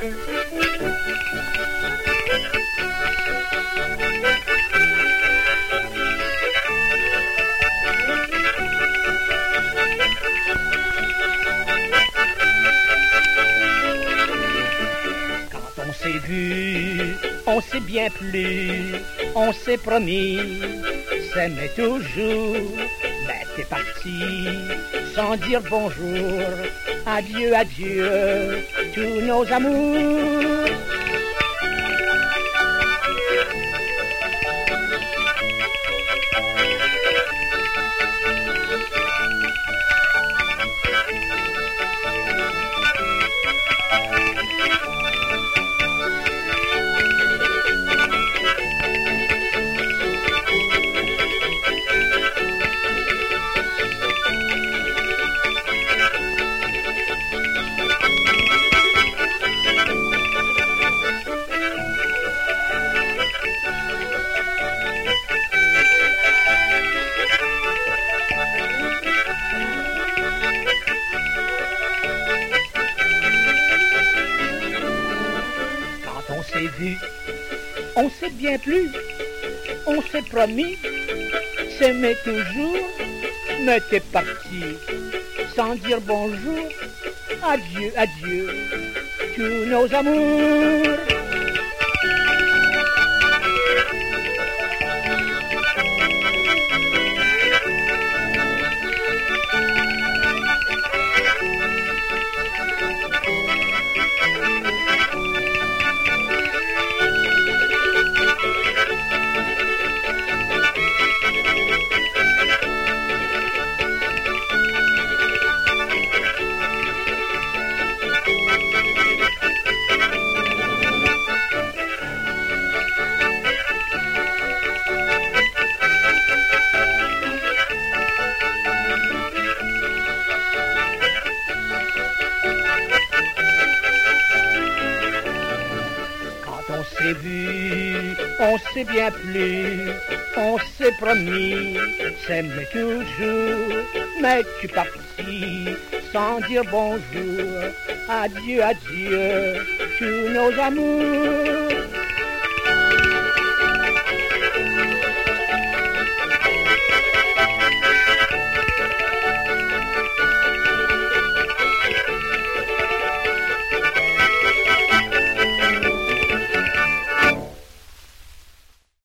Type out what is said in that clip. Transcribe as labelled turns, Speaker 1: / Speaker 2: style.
Speaker 1: Quand on s'est vu, on s'est bien plu, on s'est promis, s'aimer toujours. Mais t'es parti sans dire bonjour, adieu, adieu, tous nos amours. On s'est bien plu, on s'est promis, s'aimer toujours, mais t'es parti. Sans dire bonjour, adieu, adieu, tous nos amours. On s'est bien plu, on s'est promis, s'aimer toujours, mais tu partis sans dire bonjour, adieu, adieu, tous nos amours.